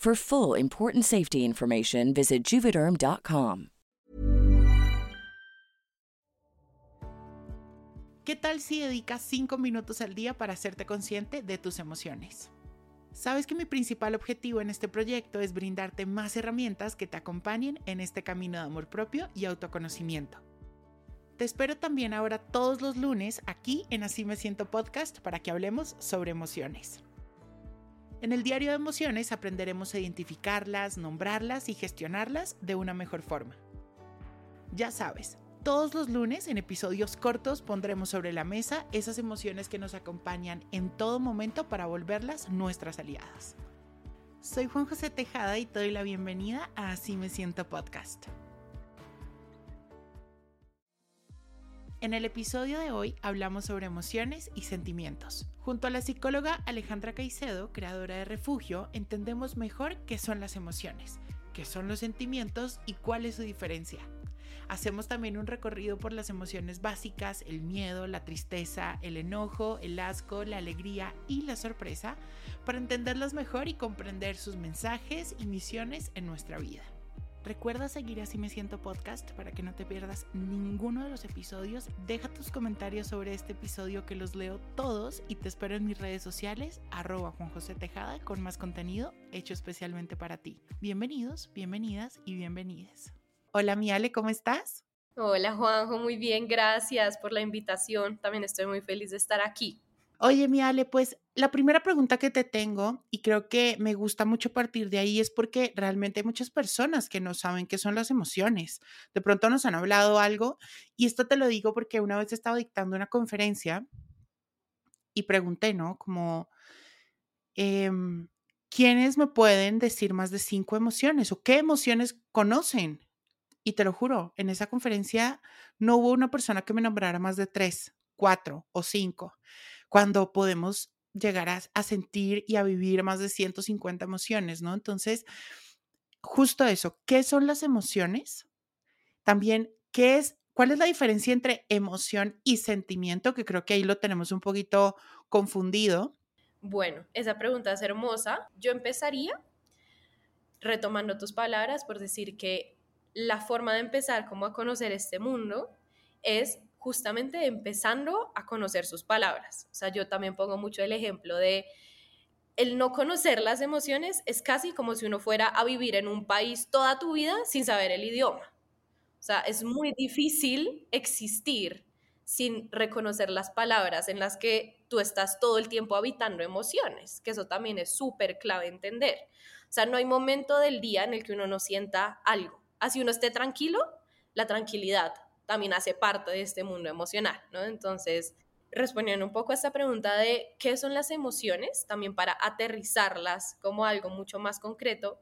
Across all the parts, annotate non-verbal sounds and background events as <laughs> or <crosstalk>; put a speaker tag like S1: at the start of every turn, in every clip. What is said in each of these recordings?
S1: For full important safety information, visit juvederm.com.
S2: ¿Qué tal si dedicas 5 minutos al día para hacerte consciente de tus emociones? Sabes que mi principal objetivo en este proyecto es brindarte más herramientas que te acompañen en este camino de amor propio y autoconocimiento. Te espero también ahora todos los lunes aquí en Así Me Siento Podcast para que hablemos sobre emociones. En el diario de emociones aprenderemos a identificarlas, nombrarlas y gestionarlas de una mejor forma. Ya sabes, todos los lunes en episodios cortos pondremos sobre la mesa esas emociones que nos acompañan en todo momento para volverlas nuestras aliadas. Soy Juan José Tejada y te doy la bienvenida a Así me siento podcast. En el episodio de hoy hablamos sobre emociones y sentimientos. Junto a la psicóloga Alejandra Caicedo, creadora de Refugio, entendemos mejor qué son las emociones, qué son los sentimientos y cuál es su diferencia. Hacemos también un recorrido por las emociones básicas, el miedo, la tristeza, el enojo, el asco, la alegría y la sorpresa, para entenderlas mejor y comprender sus mensajes y misiones en nuestra vida. Recuerda seguir Así Me Siento Podcast para que no te pierdas ninguno de los episodios. Deja tus comentarios sobre este episodio que los leo todos y te espero en mis redes sociales, arroba Juan José Tejada, con más contenido hecho especialmente para ti. Bienvenidos, bienvenidas y bienvenides. Hola, mi Ale, ¿cómo estás?
S3: Hola, Juanjo, muy bien, gracias por la invitación. También estoy muy feliz de estar aquí.
S2: Oye, mi Ale, pues la primera pregunta que te tengo, y creo que me gusta mucho partir de ahí, es porque realmente hay muchas personas que no saben qué son las emociones. De pronto nos han hablado algo, y esto te lo digo porque una vez estaba dictando una conferencia y pregunté, ¿no? Como, em, ¿quiénes me pueden decir más de cinco emociones o qué emociones conocen? Y te lo juro, en esa conferencia no hubo una persona que me nombrara más de tres, cuatro o cinco cuando podemos llegar a, sentir y a vivir más de 150 emociones, ¿no? Entonces, justo eso, ¿qué son las emociones? También, ¿qué es, cuál es la diferencia entre emoción y sentimiento? Que creo que ahí lo tenemos un poquito confundido.
S3: Bueno, esa pregunta es hermosa. Yo empezaría retomando tus palabras por decir que la forma de empezar como a conocer este mundo es justamente empezando a conocer sus palabras. O sea, yo también pongo mucho el ejemplo de el no conocer las emociones es casi como si uno fuera a vivir en un país toda tu vida sin saber el idioma. O sea, es muy difícil existir sin reconocer las palabras en las que tú estás todo el tiempo habitando emociones, que eso también es súper clave entender. O sea, no hay momento del día en el que uno no sienta algo. Así uno esté tranquilo, la tranquilidad también hace parte de este mundo emocional, ¿no? Entonces, respondiendo un poco a esta pregunta de qué son las emociones, también para aterrizarlas como algo mucho más concreto,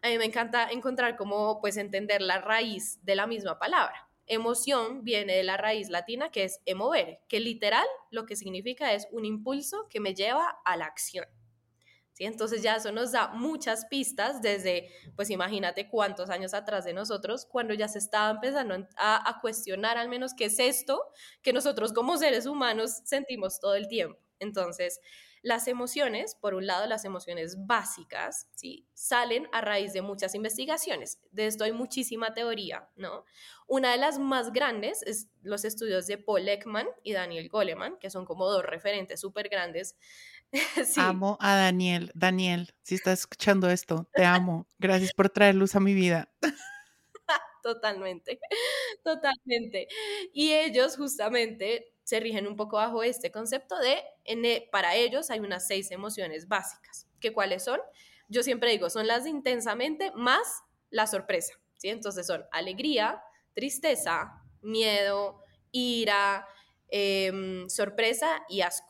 S3: a mí me encanta encontrar cómo pues entender la raíz de la misma palabra. Emoción viene de la raíz latina que es emovere, que literal lo que significa es un impulso que me lleva a la acción. Entonces ya eso nos da muchas pistas desde, pues imagínate cuántos años atrás de nosotros, cuando ya se estaba empezando a, cuestionar al menos qué es esto que nosotros como seres humanos sentimos todo el tiempo. Entonces, las emociones, por un lado, las emociones básicas, ¿sí? Salen a raíz de muchas investigaciones. De esto hay muchísima teoría, ¿no? Una de las más grandes es los estudios de Paul Ekman y Daniel Goleman, que son como dos referentes súper grandes. <laughs>
S2: Amo a Daniel. Daniel, si estás escuchando esto, te amo. Gracias por traer luz a mi vida. <laughs>
S3: totalmente, totalmente. Y ellos justamente se rigen un poco bajo este concepto de, e, para ellos hay unas seis emociones básicas, que cuáles son, yo siempre digo, son las de intensamente más la sorpresa, ¿sí? Entonces son alegría, tristeza, miedo, ira, em, sorpresa y asco.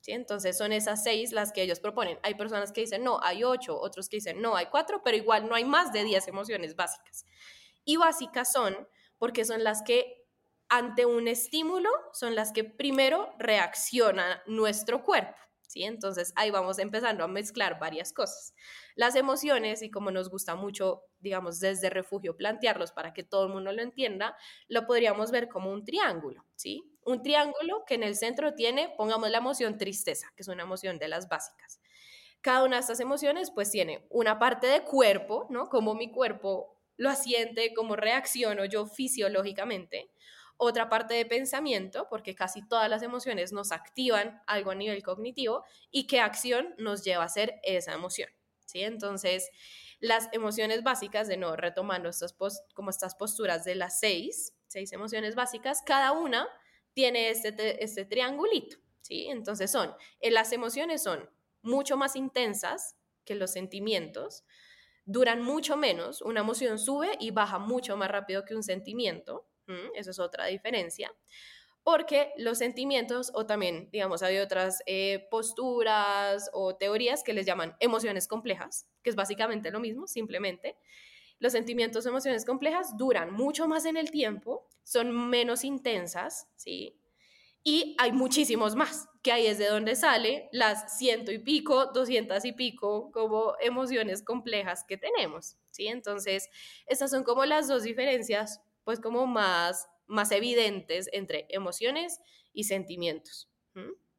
S3: ¿Sí? Entonces son esas seis las que ellos proponen. Hay personas que dicen, no, hay ocho, otros que dicen, no, hay cuatro, pero igual no hay más de diez emociones básicas. Y básicas son porque son las que ante un estímulo son las que primero reacciona nuestro cuerpo. ¿Sí? Entonces ahí vamos empezando a mezclar varias cosas. Las emociones, y como nos gusta mucho, digamos, desde refugio plantearlos para que todo el mundo lo entienda, lo podríamos ver como un triángulo, ¿sí? Un triángulo que en el centro tiene, pongamos la emoción tristeza, que es una emoción de las básicas. Cada una de estas emociones pues tiene una parte de cuerpo, ¿no? Como mi cuerpo lo asiente, cómo reacciono yo fisiológicamente, otra parte de pensamiento, porque casi todas las emociones nos activan algo a nivel cognitivo y qué acción nos lleva a hacer esa emoción. ¿sí? Entonces, las emociones básicas, de nuevo retomando estas como estas posturas de las seis, seis emociones básicas, cada una tiene este, este triangulito. ¿sí? Entonces, son, eh, las emociones son mucho más intensas que los sentimientos, duran mucho menos, una emoción sube y baja mucho más rápido que un sentimiento, eso es otra diferencia. Porque los sentimientos, o también, digamos, hay otras eh, posturas o teorías que les llaman emociones complejas, que es básicamente lo mismo, simplemente. Los sentimientos o emociones complejas duran mucho más en el tiempo, son menos intensas, ¿sí? Y hay muchísimos más, que ahí es de donde sale las ciento y pico, doscientas y pico como emociones complejas que tenemos, ¿sí? Entonces, estas son como las dos diferencias pues como más, más evidentes entre emociones y sentimientos.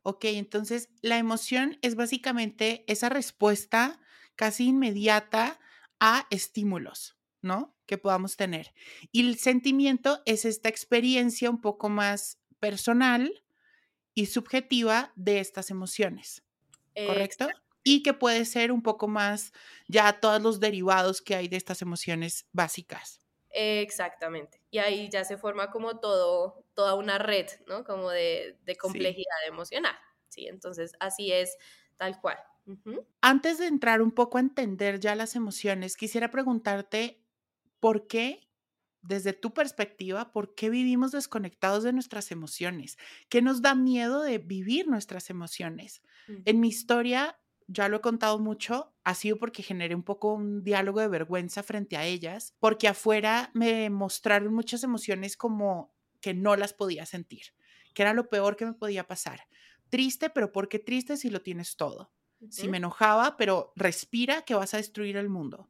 S2: Ok, entonces la emoción es básicamente esa respuesta casi inmediata a estímulos, ¿no? Que podamos tener. Y el sentimiento es esta experiencia un poco más personal y subjetiva de estas emociones, ¿correcto? Y que puede ser un poco más ya todos los derivados que hay de estas emociones básicas.
S3: Exactamente. Y ahí ya se forma como todo, toda una red, ¿no? Como de, complejidad emocional. Sí, entonces así es tal cual.
S2: Antes de entrar un poco a entender ya las emociones, quisiera preguntarte por qué, desde tu perspectiva, por qué vivimos desconectados de nuestras emociones. ¿Qué nos da miedo de vivir nuestras emociones? En mi historia, ya lo he contado mucho, ha sido porque generé un poco un diálogo de vergüenza frente a ellas, porque afuera me mostraron muchas emociones como que no las podía sentir, que era lo peor que me podía pasar. Triste, pero ¿por qué triste si lo tienes todo? Si me enojaba, pero respira que vas a destruir el mundo.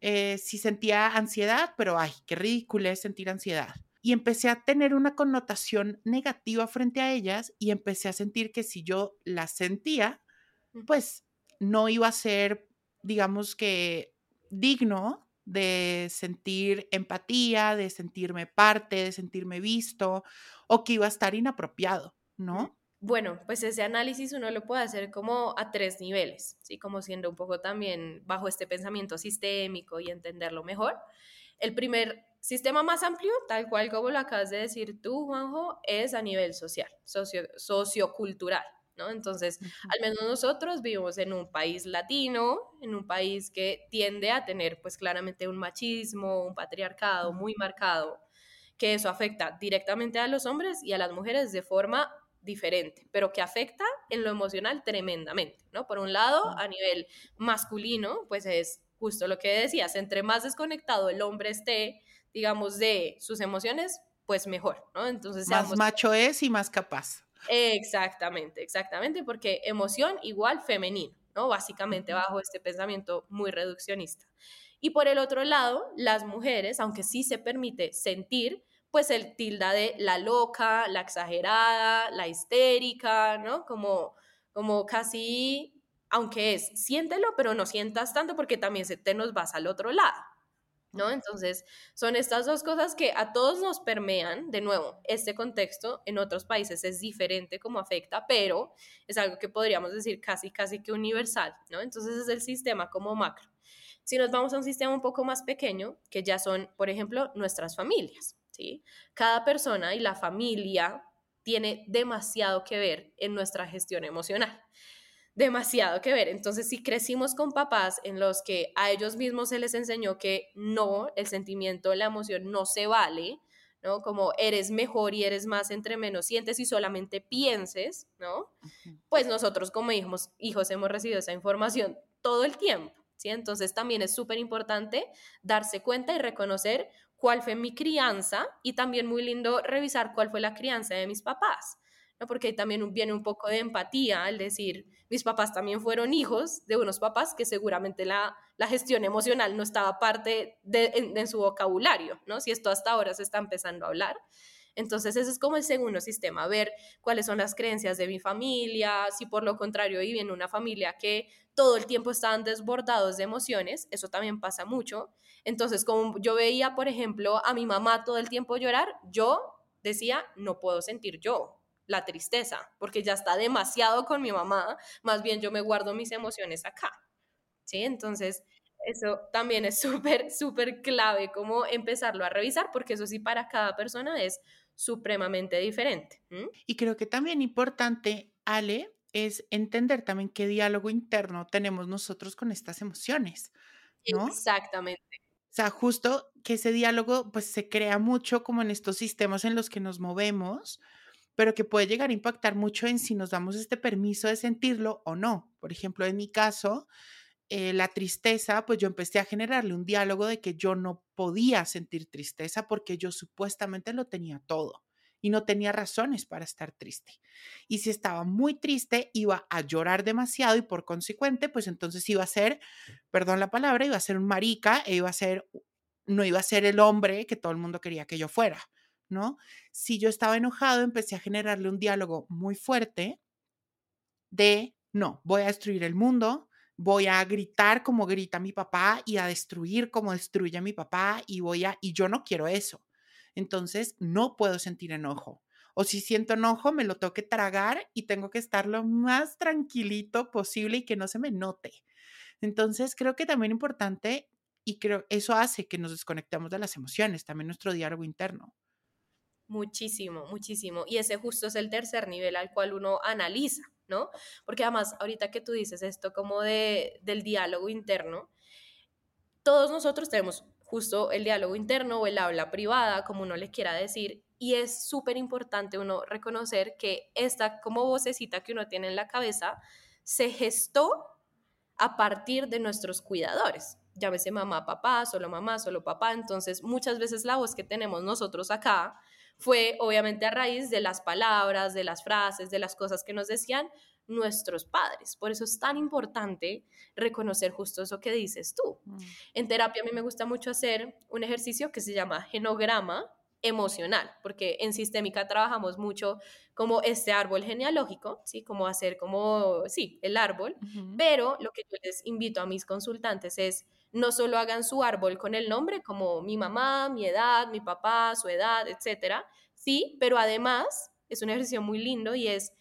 S2: Eh, si sentía ansiedad, pero ay, qué ridículo es sentir ansiedad. Y empecé a tener una connotación negativa frente a ellas y empecé a sentir que si yo las sentía, pues no iba a ser, digamos que, digno de sentir empatía, de sentirme parte, de sentirme visto, o que iba a estar inapropiado, ¿no?
S3: Bueno, pues ese análisis uno lo puede hacer como a tres niveles, ¿sí? Como siendo un poco también bajo este pensamiento sistémico y entenderlo mejor. El primer sistema más amplio, tal cual como lo acabas de decir tú, Juanjo, es a nivel social, socio, sociocultural, entonces, al menos nosotros vivimos en un país latino, en un país que tiende a tener pues claramente un machismo, un patriarcado muy marcado, que eso afecta directamente a los hombres y a las mujeres de forma diferente, pero que afecta en lo emocional tremendamente, ¿no? Por un lado, a nivel masculino, pues es justo lo que decías, entre más desconectado el hombre esté, digamos, de sus emociones, pues mejor, ¿no?
S2: Entonces, más macho es y más capaz.
S3: Exactamente, exactamente, porque emoción igual femenino, ¿no? Básicamente bajo este pensamiento muy reduccionista. Y por el otro lado, las mujeres, aunque sí se permite sentir, pues el tilda de la loca, la exagerada, la histérica, ¿no? Como, como casi, aunque es, siéntelo, pero no sientas tanto porque también se te nos vas al otro lado. ¿No? Entonces, son estas dos cosas que a todos nos permean. De nuevo, este contexto en otros países es diferente como afecta, pero es algo que podríamos decir casi, casi que universal, ¿no? Entonces, es el sistema como macro. Si nos vamos a un sistema un poco más pequeño, que ya son, por ejemplo, nuestras familias. Cada persona y la familia tiene demasiado que ver en nuestra gestión emocional. Demasiado que ver. Entonces, si crecimos con papás en los que a ellos mismos se les enseñó que no, el sentimiento, la emoción no se vale, ¿no? Como eres mejor y eres más entre menos sientes y solamente pienses, ¿no? Pues nosotros como hijos, hijos hemos recibido esa información todo el tiempo, ¿sí? Entonces también es súper importante darse cuenta y reconocer cuál fue mi crianza y también muy lindo revisar cuál fue la crianza de mis papás, ¿no? porque también viene un poco de empatía al decir, mis papás también fueron hijos de unos papás que seguramente la, la gestión emocional no estaba parte de, en, su vocabulario, ¿no? si esto hasta ahora se está empezando a hablar. Entonces, ese es como el segundo sistema, ver cuáles son las creencias de mi familia, si por lo contrario viví en una familia que todo el tiempo estaban desbordados de emociones, eso también pasa mucho. Entonces, como yo veía, por ejemplo, a mi mamá todo el tiempo llorar, yo decía, no puedo sentir yo la tristeza, porque ya está demasiado con mi mamá, más bien yo me guardo mis emociones acá. ¿Sí? Entonces, eso también es <laughs> súper, súper clave, como empezarlo a revisar, porque eso sí para cada persona es supremamente diferente.
S2: Y creo que también importante, Ale, es entender también qué diálogo interno tenemos nosotros con estas emociones. ¿no?
S3: Exactamente.
S2: O sea, justo que ese diálogo pues se crea mucho como en estos sistemas en los que nos movemos, pero que puede llegar a impactar mucho en si nos damos este permiso de sentirlo o no. Por ejemplo, en mi caso, eh, la tristeza, pues yo empecé a generarle un diálogo de que yo no podía sentir tristeza porque yo supuestamente lo tenía todo y no tenía razones para estar triste. Y si estaba muy triste, iba a llorar demasiado y por consecuente, pues entonces iba a ser, perdón la palabra, iba a ser un marica e iba a ser, no iba a ser el hombre que todo el mundo quería que yo fuera, ¿no? Si yo estaba enojado, empecé a generarle un diálogo muy fuerte de, no, voy a destruir el mundo, voy a gritar como grita mi papá y a destruir como destruye mi papá y voy a y yo no quiero eso. Entonces, no puedo sentir enojo. O si siento enojo, me lo tengo que tragar y tengo que estar lo más tranquilito posible y que no se me note. Entonces, creo que también importante y creo eso hace que nos desconectemos de las emociones, también nuestro diálogo interno.
S3: Muchísimo, muchísimo. Y ese justo es el tercer nivel al cual uno analiza ¿no? Porque además, ahorita que tú dices esto como de, del diálogo interno, todos nosotros tenemos justo el diálogo interno o el habla privada, como uno le quiera decir, y es súper importante uno reconocer que esta como vocecita que uno tiene en la cabeza se gestó a partir de nuestros cuidadores. Llámese mamá, papá, solo mamá, solo papá. Entonces, muchas veces la voz que tenemos nosotros acá fue obviamente a raíz de las palabras, de las frases, de las cosas que nos decían nuestros padres. Por eso es tan importante reconocer justo eso que dices tú. Mm. En terapia a mí me gusta mucho hacer un ejercicio que se llama genograma emocional, porque en sistémica trabajamos mucho como este árbol genealógico, ¿sí? Como hacer como, sí, el árbol, pero lo que yo les invito a mis consultantes es no solo hagan su árbol con el nombre como mi mamá, mi edad, mi papá, su edad, etcétera, sí, pero además es un ejercicio muy lindo y es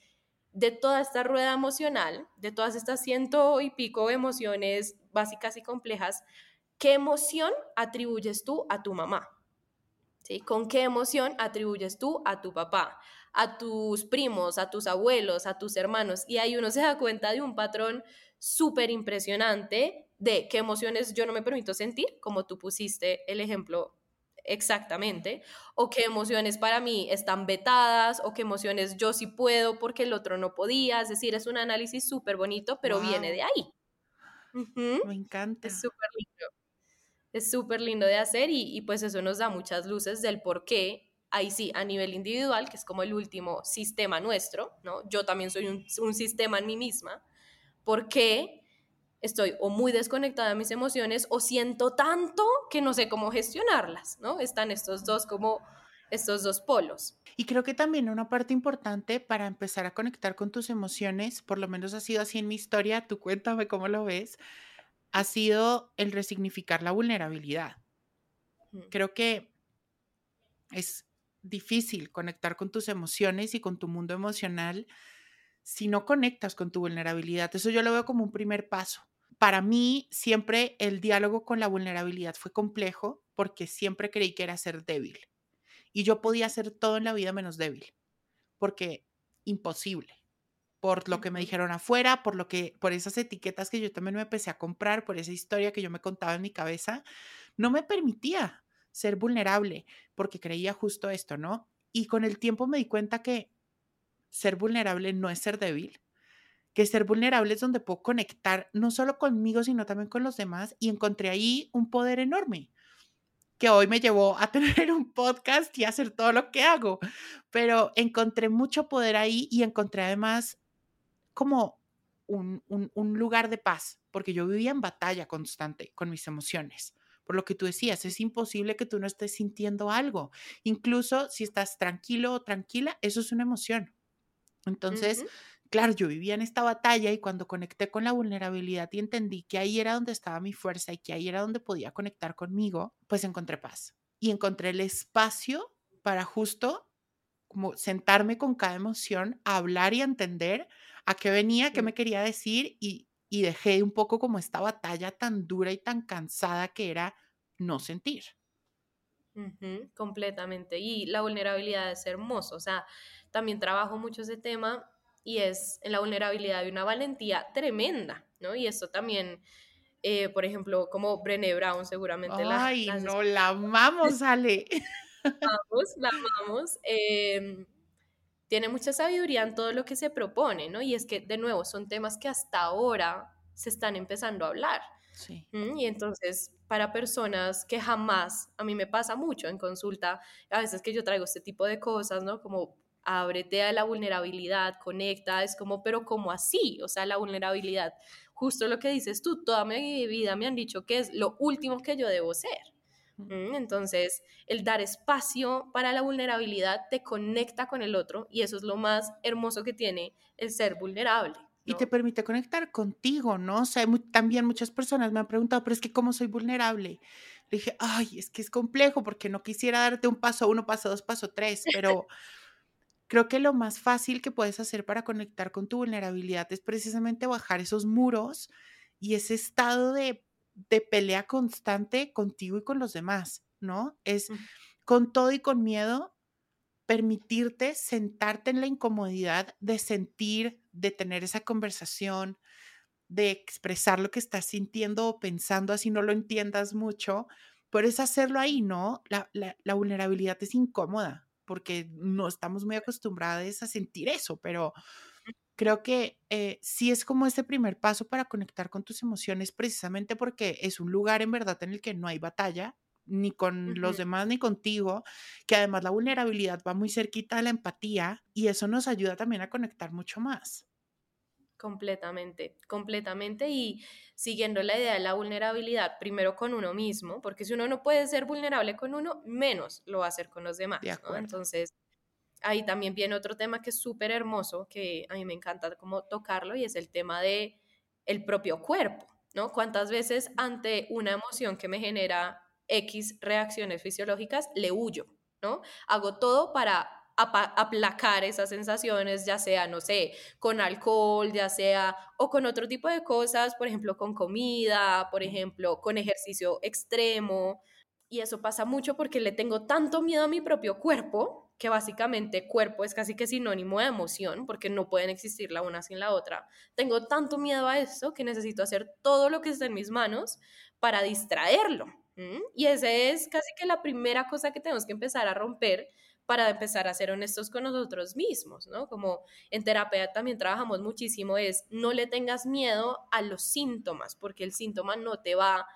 S3: de toda esta rueda emocional, de todas estas ciento y pico emociones básicas y complejas, ¿qué emoción atribuyes tú a tu mamá? ¿Sí? ¿Con qué emoción atribuyes tú a tu papá, a tus primos, a tus abuelos, a tus hermanos? Y ahí uno se da cuenta de un patrón súper impresionante de qué emociones yo no me permito sentir, como tú pusiste el ejemplo exactamente, o qué emociones para mí están vetadas, o qué emociones yo sí puedo porque el otro no podía. Es decir, es un análisis súper bonito, pero viene de ahí.
S2: Me encanta.
S3: Es súper lindo. Es súper lindo de hacer y, pues eso nos da muchas luces del por qué ahí sí, a nivel individual, que es como el último sistema nuestro, ¿no? Yo también soy un, un sistema en mí misma, ¿por qué estoy o muy desconectada de mis emociones o siento tanto que no sé cómo gestionarlas, ¿no? Están estos dos como estos dos polos.
S2: Y creo que también una parte importante para empezar a conectar con tus emociones, por lo menos ha sido así en mi historia, tú cuéntame cómo lo ves, ha sido el resignificar la vulnerabilidad. Creo que es difícil conectar con tus emociones y con tu mundo emocional si no conectas con tu vulnerabilidad. Eso yo lo veo como un primer paso. Para mí, siempre el diálogo con la vulnerabilidad fue complejo porque siempre creí que era ser débil. Y yo podía hacer todo en la vida menos débil, porque imposible por lo que me dijeron afuera, por lo que, por esas etiquetas que yo también me empecé a comprar, por esa historia que yo me contaba en mi cabeza, no me permitía ser vulnerable, porque creía justo esto, ¿no? Y con el tiempo me di cuenta que ser vulnerable no es ser débil, que ser vulnerable es donde puedo conectar no solo conmigo, sino también con los demás, y encontré ahí un poder enorme que hoy me llevó a <laughs> tener un podcast y hacer todo lo que hago, pero encontré mucho poder ahí y encontré además como un, lugar de paz, porque yo vivía en batalla constante con mis emociones. Por lo que tú decías, es imposible que tú no estés sintiendo algo. Incluso si estás tranquilo o tranquila, eso es una emoción. Entonces, claro, yo vivía en esta batalla y cuando conecté con la vulnerabilidad y entendí que ahí era donde estaba mi fuerza y que ahí era donde podía conectar conmigo, pues encontré paz. Y encontré el espacio para justo como sentarme con cada emoción, a hablar y a entender a qué venía, qué me quería decir y, dejé un poco como esta batalla tan dura y tan cansada que era no sentir.
S3: completamente. Y la vulnerabilidad es hermoso. O sea, también trabajo mucho ese tema y es en la vulnerabilidad de una valentía tremenda, ¿no? Y esto también, eh, por ejemplo, como Brené Brown seguramente
S2: la... Ay, no, la amamos, Ale.
S3: La amamos, la amamos. Em, tiene mucha sabiduría en todo lo que se propone, ¿no? Y es que, de nuevo, son temas que hasta ahora se están empezando a hablar. Sí. Y entonces, para personas que jamás, a mí me pasa mucho en consulta, a veces que yo traigo este tipo de cosas, ¿no? Como ábrete a la vulnerabilidad, conecta, es como, pero ¿cómo así? O sea, la vulnerabilidad, justo lo que dices tú, toda mi vida me han dicho que es lo último que yo debo ser. Entonces, el dar espacio para la vulnerabilidad te conecta con el otro y eso es lo más hermoso que tiene el ser vulnerable.
S2: Y te permite conectar contigo, ¿no? O sea, también muchas personas me han preguntado, pero es que ¿cómo soy vulnerable? Le dije, ay, es que es complejo porque no quisiera darte un paso uno, paso dos, paso tres, pero creo que lo más fácil que puedes hacer para conectar con tu vulnerabilidad es precisamente bajar esos muros y ese estado de de pelea constante contigo y con los demás, ¿no? Es con todo y con miedo permitirte sentarte en la incomodidad de sentir, de tener esa conversación, de expresar lo que estás sintiendo o pensando, así no lo entiendas mucho, puedes hacerlo ahí, ¿no? La, la vulnerabilidad es incómoda porque no estamos muy acostumbrados a sentir eso, pero creo que eh, sí es como ese primer paso para conectar con tus emociones, precisamente porque es un lugar en verdad en el que no hay batalla, ni con los demás ni contigo, que además la vulnerabilidad va muy cerquita a la empatía y eso nos ayuda también a conectar mucho más.
S3: Completamente, completamente. Y siguiendo la idea de la vulnerabilidad, primero con uno mismo, porque si uno no puede ser vulnerable con uno, menos lo va a hacer con los demás. Entonces, ahí también viene otro tema que es súper hermoso, que a mí me encanta como tocarlo, y es el tema de el propio cuerpo, ¿no? ¿Cuántas veces ante una emoción que me genera X reacciones fisiológicas le huyo, ¿no? Hago todo para aplacar esas sensaciones, ya sea, no sé, con alcohol, ya sea, o con otro tipo de cosas, por ejemplo, con comida, por ejemplo, con ejercicio extremo. Y eso pasa mucho porque le tengo tanto miedo a mi propio cuerpo que básicamente cuerpo es casi que sinónimo de emoción, porque no pueden existir la una sin la otra. Tengo tanto miedo a eso que necesito hacer todo lo que esté en mis manos para distraerlo. Y esa es casi que la primera cosa que tenemos que empezar a romper para empezar a ser honestos con nosotros mismos, ¿no? Como en terapia también trabajamos muchísimo es no le tengas miedo a los síntomas, porque el síntoma no te va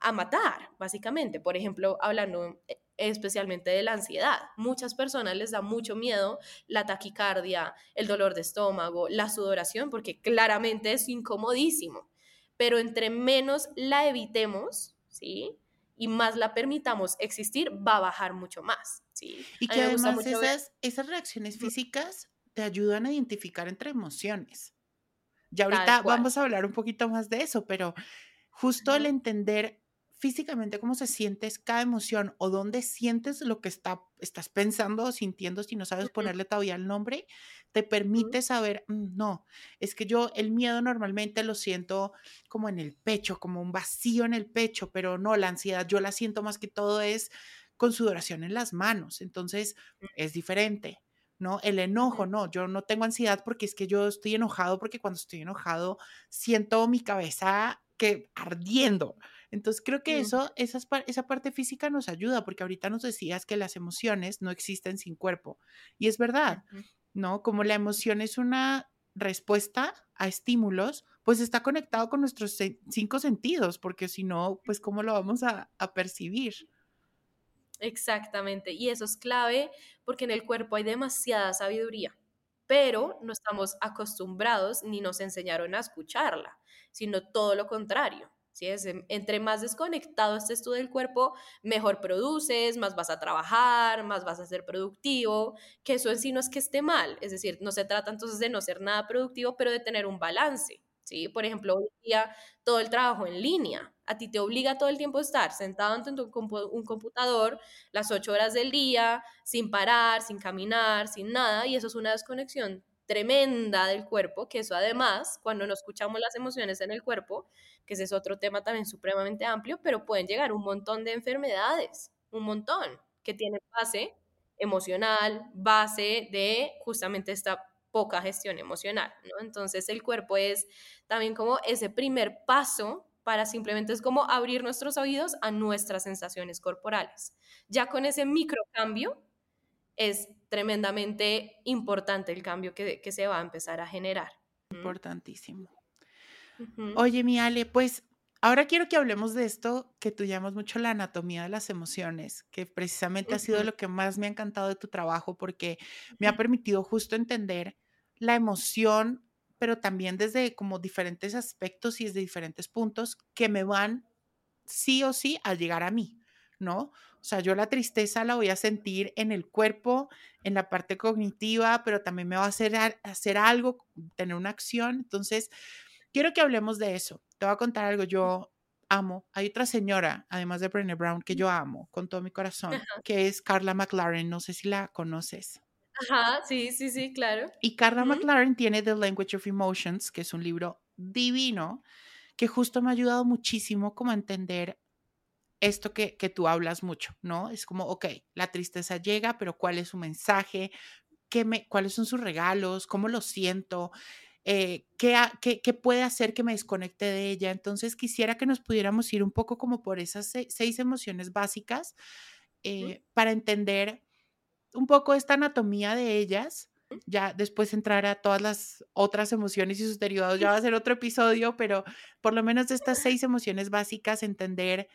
S3: a matar, básicamente. Por ejemplo, hablando eh, especialmente de la ansiedad. Muchas personas les da mucho miedo la taquicardia, el dolor de estómago, la sudoración, porque claramente es incomodísimo. Pero entre menos la evitemos, ¿sí? Y más la permitamos existir, va a bajar mucho más. ¿sí?
S2: Y que además esas, esas reacciones físicas te ayudan a identificar entre emociones. Ya ahorita vamos a hablar un poquito más de eso, pero justo el entender físicamente cómo se sientes cada emoción o dónde sientes lo que está, estás pensando o sintiendo si no sabes ponerle todavía el nombre, te permite saber, mm, no, es que yo el miedo normalmente lo siento como en el pecho, como un vacío en el pecho, pero no, la ansiedad yo la siento más que todo es con sudoración en las manos, entonces mm. es diferente. ¿no? El enojo, no, yo no tengo ansiedad porque es que yo estoy enojado porque cuando estoy enojado siento mi cabeza que ardiendo. Entonces creo que eso, esa parte física nos ayuda, porque ahorita nos decías que las emociones no existen sin cuerpo. Y es verdad, ¿no? Como la emoción es una respuesta a estímulos, pues está conectado con nuestros cinco sentidos, porque si no, pues ¿cómo lo vamos a, a percibir?
S3: Exactamente, y eso es clave porque en el cuerpo hay demasiada sabiduría, pero no estamos acostumbrados ni nos enseñaron a escucharla, sino todo lo contrario. ¿Sí? Es, entre más desconectado estés tú del cuerpo, mejor produces, más vas a trabajar, más vas a ser productivo, que eso en sí no es que esté mal, es decir, no se trata entonces de no ser nada productivo, pero de tener un balance. ¿sí? Por ejemplo, hoy día todo el trabajo en línea, a ti te obliga todo el tiempo a estar sentado ante un computador las ocho horas del día, sin parar, sin caminar, sin nada, y eso es una desconexión tremenda del cuerpo, que eso además, cuando no escuchamos las emociones en el cuerpo, que ese es otro tema también supremamente amplio, pero pueden llegar un montón de enfermedades, un montón, que tienen base emocional, base de justamente esta poca gestión emocional. Entonces el cuerpo es también como ese primer paso para simplemente es como abrir nuestros oídos a nuestras sensaciones corporales. Ya con ese micro cambio es tremendamente importante el cambio que, se va a empezar a generar.
S2: Importantísimo. Oye, mi Ale, pues ahora quiero que hablemos de esto que tú llamas mucho la anatomía de las emociones, que precisamente ha sido lo que más me ha encantado de tu trabajo porque me ha permitido justo entender la emoción, pero también desde como diferentes aspectos y desde diferentes puntos que me van sí o sí a llegar a mí, ¿no? O sea, yo la tristeza la voy a sentir en el cuerpo, en la parte cognitiva, pero también me va a hacer hacer algo, tener una acción. Entonces, quiero que hablemos de eso. Te voy a contar algo. Yo amo. Hay otra señora, además de Brené Brown, que yo amo con todo mi corazón, que es Carla McLaren. No sé si la conoces.
S3: Ajá, sí, sí, sí, claro.
S2: Y Carla McLaren tiene The Language of Emotions, que es un libro divino, que justo me ha ayudado muchísimo como a entender esto que, tú hablas mucho, ¿no? Es como, ok, la tristeza llega, pero ¿cuál es su mensaje? ¿Qué me, ¿Cuáles son sus regalos? ¿Cómo lo siento? Eh, ¿qué, qué, puede hacer que me desconecte de ella? Entonces quisiera que nos pudiéramos ir un poco como por esas seis, emociones básicas eh, para entender un poco esta anatomía de ellas. Ya después entrar a todas las otras emociones y sus derivados, ya va a <laughs> ser otro episodio, pero por lo menos de estas seis emociones básicas, entender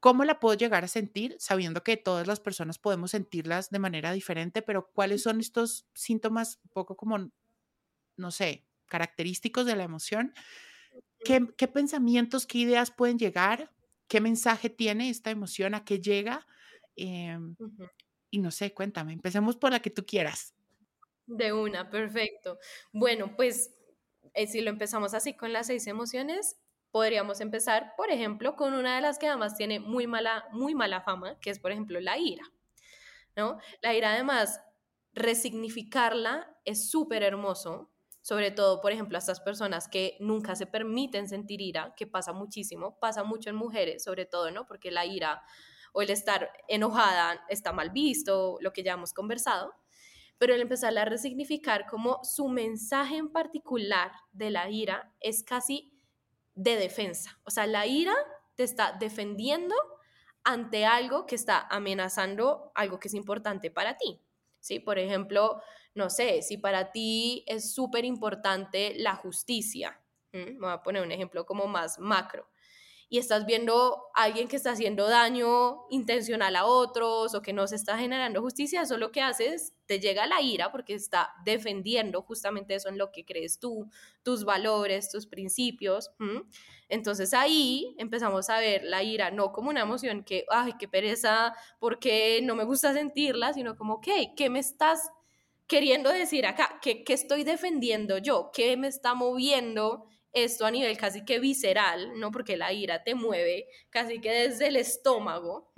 S2: ¿Cómo la puedo llegar a sentir? Sabiendo que todas las personas podemos sentirlas de manera diferente, pero ¿cuáles son estos síntomas un poco como, no sé, característicos de la emoción? ¿Qué, pensamientos, qué ideas pueden llegar? ¿Qué mensaje tiene esta emoción? ¿A qué llega? Em, y no sé, cuéntame, empecemos por la que tú quieras.
S3: De una, perfecto. Bueno, pues eh, si lo empezamos así con las seis emociones, Podríamos empezar, por ejemplo, con una de las que además tiene muy mala, muy mala fama, que es, por ejemplo, la ira. ¿no? La ira, además, resignificarla es súper hermoso, sobre todo, por ejemplo, a estas personas que nunca se permiten sentir ira, que pasa muchísimo, pasa mucho en mujeres, sobre todo, ¿no? Porque la ira o el estar enojada está mal visto, lo que ya hemos conversado, pero el empezar a resignificar como su mensaje en particular de la ira es casi de defensa. O sea, la ira te está defendiendo ante algo que está amenazando algo que es importante para ti. ¿sí? Por ejemplo, no sé, si para ti es súper importante la justicia, me voy a poner un ejemplo como más macro, y estás viendo a alguien que está haciendo daño intencional a otros o que no se está generando justicia, eso lo que haces, te llega la ira porque está defendiendo justamente eso en lo que crees tú, tus valores, tus principios. Entonces ahí empezamos a ver la ira no como una emoción que, ay, qué pereza, porque no me gusta sentirla, sino como, ok, ¿qué me estás queriendo decir acá? ¿Qué, qué estoy defendiendo yo? ¿Qué me está moviendo? Esto a nivel casi que visceral, ¿no? Porque la ira te mueve casi que desde el estómago,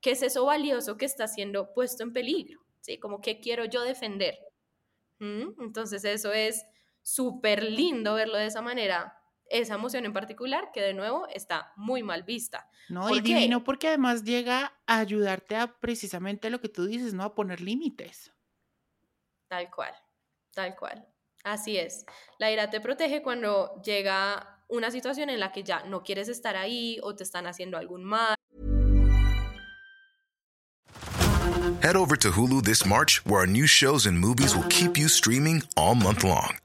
S3: ¿qué es eso valioso que está siendo puesto en peligro? ¿Sí? Como que quiero yo defender. Entonces eso es súper lindo verlo de esa manera, esa emoción en particular, que de nuevo está muy mal vista.
S2: No, y divino porque además llega a ayudarte a precisamente lo que tú dices, ¿no? A poner límites.
S3: Tal cual, tal cual. Así es. La ira te protege cuando llega una situación en la que ya no quieres estar ahí o te están haciendo algún mal.
S4: Head over to Hulu this March, where our new shows and movies will keep you streaming all month long.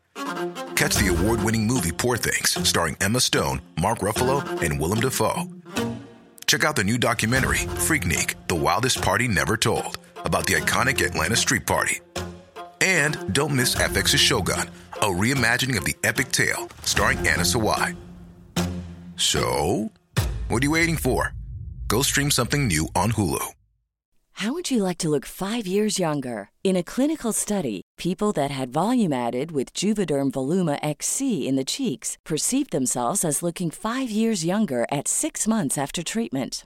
S4: Catch the award-winning movie Poor Things, starring Emma Stone, Mark Ruffalo, and Willem Dafoe. Check out the new documentary, Freaknik, The Wildest Party Never Told, about the iconic Atlanta Street Party. And don't miss FX's Shogun, a reimagining of the epic tale starring Anna Sawai. So, what are you waiting for? Go stream something new on Hulu.
S1: How would you like to look five years younger? In a clinical study, people that had volume added with Juvederm Voluma XC in the cheeks perceived themselves as looking five years younger at six months after treatment.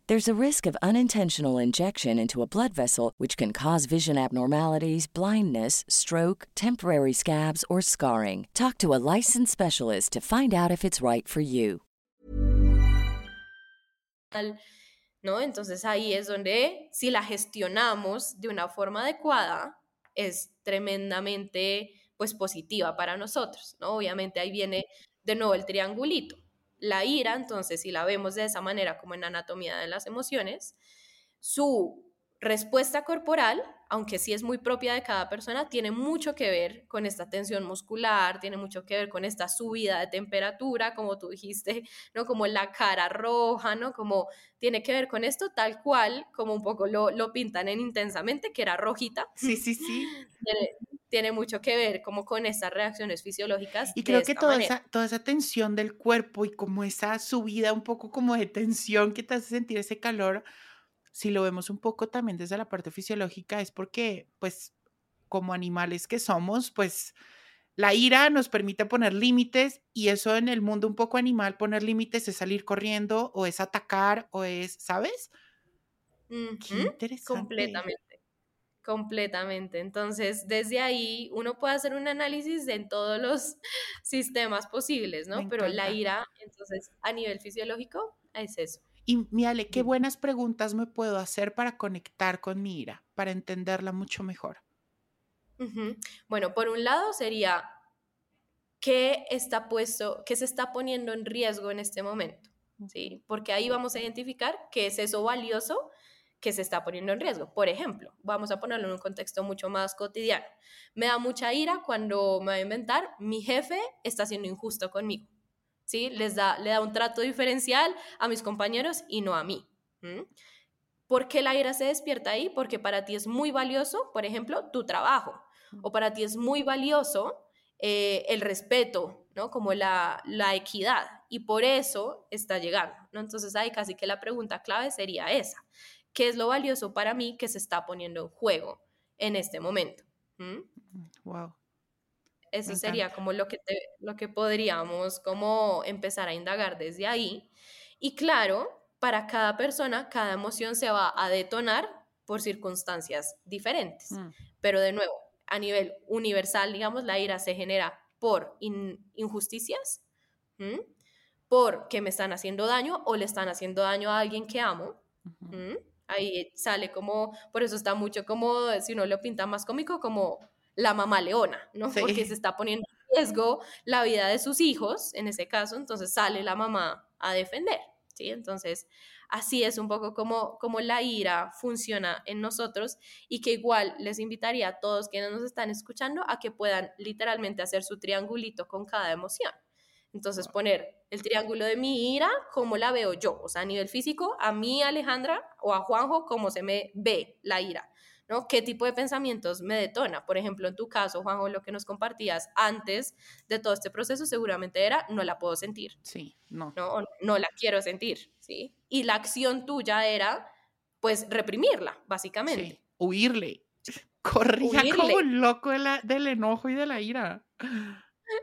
S1: There's a risk of unintentional injection into a blood vessel, which can cause vision abnormalities, blindness, stroke, temporary scabs, or scarring. Talk to a licensed specialist to find out if it's right for you.
S3: ¿No? Entonces ahí es donde, si la gestionamos de una forma adecuada, es tremendamente pues positiva para nosotros, ¿no? Obviamente ahí viene de nuevo el triangulito la ira, entonces, si la vemos de esa manera como en anatomía de las emociones, su respuesta corporal, aunque sí es muy propia de cada persona, tiene mucho que ver con esta tensión muscular, tiene mucho que ver con esta subida de temperatura, como tú dijiste, <laughs> ¿no? Como la cara roja, ¿no? Como tiene que ver con esto tal cual, como un poco lo, lo pintan en intensamente, que era rojita.
S2: Sí, sí, sí. <laughs>
S3: tiene mucho que ver como con estas reacciones fisiológicas.
S2: Y creo que toda esa, toda esa tensión del cuerpo y como esa subida un poco como de tensión que te hace sentir ese calor, si lo vemos un poco también desde la parte fisiológica, es porque pues como animales que somos, pues la ira nos permite poner límites y eso en el mundo un poco animal, poner límites es salir corriendo o es atacar o es, ¿sabes?
S3: Qué interesante. Completamente. Completamente. Entonces, desde ahí uno puede hacer un análisis en todos los sistemas posibles, ¿no? Pero la ira, entonces, a nivel fisiológico, es eso.
S2: Y Miale, qué buenas preguntas me puedo hacer para conectar con mi ira, para entenderla mucho mejor.
S3: Bueno, por un lado sería, ¿qué está puesto, qué se está poniendo en riesgo en este momento? ¿Sí? Porque ahí vamos a identificar qué es eso valioso que se está poniendo en riesgo. Por ejemplo, vamos a ponerlo en un contexto mucho más cotidiano. Me da mucha ira cuando me voy a inventar, mi jefe está siendo injusto conmigo. ¿Sí? Les da, le da un trato diferencial a mis compañeros y no a mí. ¿Por qué la ira se despierta ahí? Porque para ti es muy valioso, por ejemplo, tu trabajo. O para ti es muy valioso eh, el respeto, ¿no? Como la, equidad. Y por eso está llegando. Entonces ahí casi que la pregunta clave sería esa. ¿Qué es lo valioso para mí que se está poniendo en juego en este momento?
S2: Wow.
S3: Eso sería como lo que, lo que podríamos como empezar a indagar desde ahí. Y claro, para cada persona, cada emoción se va a detonar por circunstancias diferentes. Mm. Pero de nuevo, a nivel universal, digamos, la ira se genera por injusticias, por que me están haciendo daño o le están haciendo daño a alguien que amo. Ahí sale como, por eso está mucho como, si uno lo pinta más cómico, como la mamá leona, ¿no? Porque se está poniendo en riesgo la vida de sus hijos, en ese caso, entonces sale la mamá a defender, ¿sí? Entonces, así es un poco como, como la ira funciona en nosotros y que igual les invitaría a todos quienes nos están escuchando a que puedan literalmente hacer su triangulito con cada emoción. Entonces, poner el triángulo de mi ira, como la veo yo, o sea, a nivel físico, a mí, Alejandra, o a Juanjo, cómo se me ve la ira. ¿No? ¿Qué tipo de pensamientos me detona? Por ejemplo, en tu caso, Juanjo, lo que nos compartías antes de todo este proceso seguramente era, no la puedo sentir.
S2: Sí, no.
S3: No, no la quiero sentir, ¿sí? Y la acción tuya era, pues, reprimirla, básicamente. Sí,
S2: huirle. <laughs> Corría como loco del enojo y de la ira.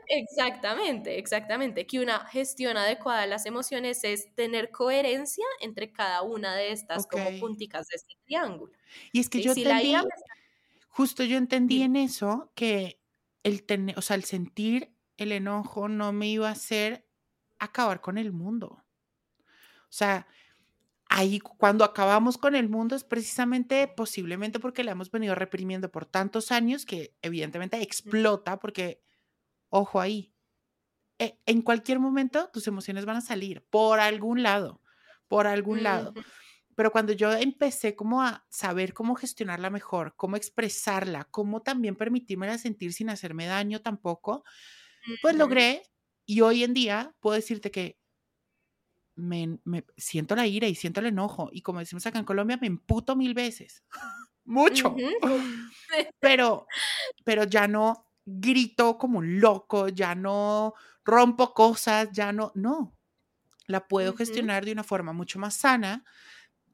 S3: Exactamente, exactamente. Que una gestión adecuada de las emociones es tener coherencia entre cada una de estas como punticas de este triángulo.
S2: Y es que yo entendí, justo yo entendí en eso que el tener, o sea, el sentir el enojo no me iba a hacer acabar con el mundo. O sea, ahí cuando acabamos con el mundo es precisamente posiblemente porque le hemos venido reprimiendo por tantos años que evidentemente explota porque Ojo ahí. E, en cualquier momento tus emociones van a salir por algún lado, por algún lado. Pero cuando yo empecé como a saber cómo gestionarla mejor, cómo expresarla, cómo también permitírmela sentir sin hacerme daño tampoco, pues logré y hoy en día puedo decirte que me, siento la ira y siento el enojo y como decimos acá en Colombia, me emputo mil veces. <laughs> Mucho. <laughs> pero, pero ya no, grito como un loco, ya no rompo cosas, ya no, no, la puedo gestionar de una forma mucho más sana,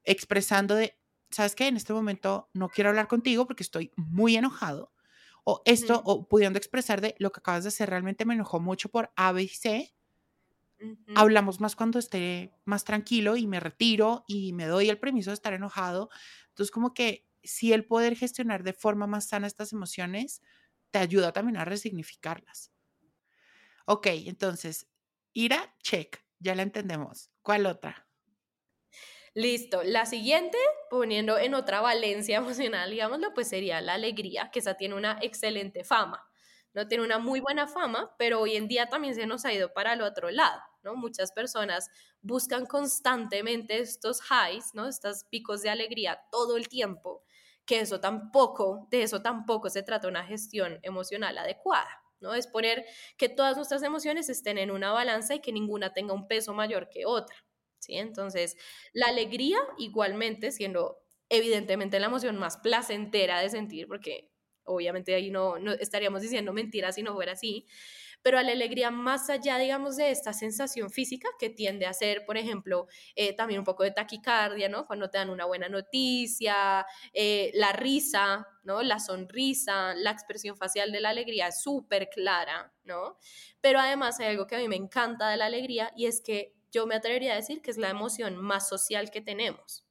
S2: expresando de, ¿sabes qué? En este momento no quiero hablar contigo porque estoy muy enojado. O esto, o pudiendo expresar de lo que acabas de hacer realmente me enojó mucho por A, B y C. Hablamos más cuando esté más tranquilo y me retiro y me doy el permiso de estar enojado. Entonces, como que si el poder gestionar de forma más sana estas emociones, te ayuda también a resignificarlas. Ok, entonces, ira, check, ya la entendemos. ¿Cuál otra?
S3: Listo. La siguiente, poniendo en otra valencia <laughs> emocional, digámoslo, pues sería la alegría, que esa tiene una excelente fama. No tiene una muy buena fama, pero hoy en día también se nos ha ido para el otro lado, ¿no? Muchas personas buscan constantemente estos highs, ¿no? Estos picos de alegría todo el tiempo que eso tampoco, de eso tampoco se trata una gestión emocional adecuada. ¿no? Es poner que todas nuestras emociones estén en una balanza y que ninguna tenga un peso mayor que otra. ¿sí? Entonces, la alegría igualmente siendo evidentemente la emoción más placentera de sentir, porque obviamente ahí no, no estaríamos diciendo mentiras si no fuera así, pero a la alegría más allá, digamos, de esta sensación física que tiende a ser, por ejemplo, eh, también un poco de taquicardia, ¿no? Cuando te dan una buena noticia, eh, la risa, ¿no? La sonrisa, la expresión facial de la alegría es súper clara, ¿no? Pero además hay algo que a mí me encanta de la alegría y es que yo me atrevería a decir que es la emoción más social que tenemos.